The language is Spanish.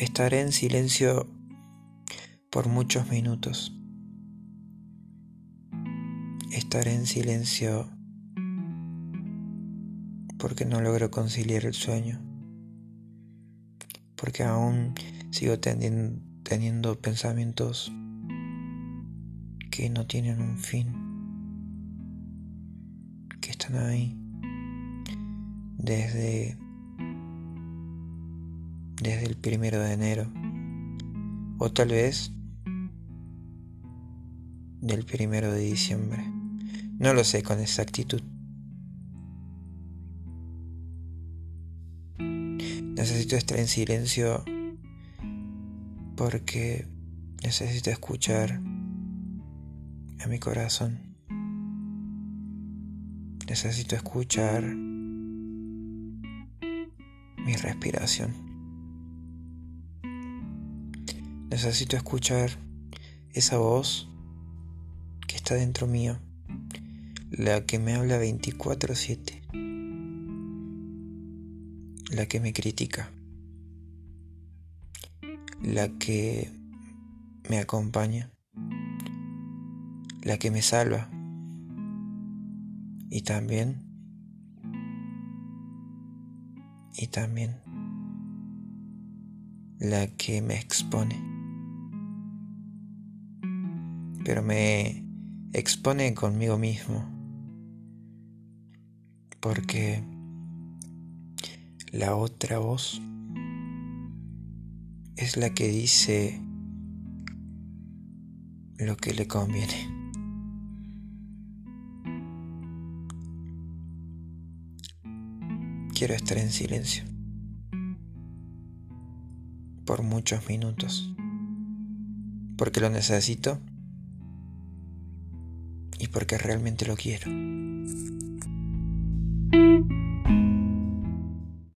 Estaré en silencio por muchos minutos. Estaré en silencio porque no logro conciliar el sueño. Porque aún sigo teniendo, pensamientos que no tienen un fin. Que están ahí desde desde el primero de enero o tal vez del primero de diciembre. No lo sé con exactitud. Necesito estar en silencio porque necesito escuchar a mi corazón. Necesito escuchar mi respiración. Necesito escuchar esa voz que está dentro mío, la que me habla 24/7, la que me critica, la que me acompaña, la que me salva y también y también la que me expone. Pero me expone conmigo mismo. Porque la otra voz es la que dice lo que le conviene. Quiero estar en silencio por muchos minutos, porque lo necesito porque realmente lo quiero.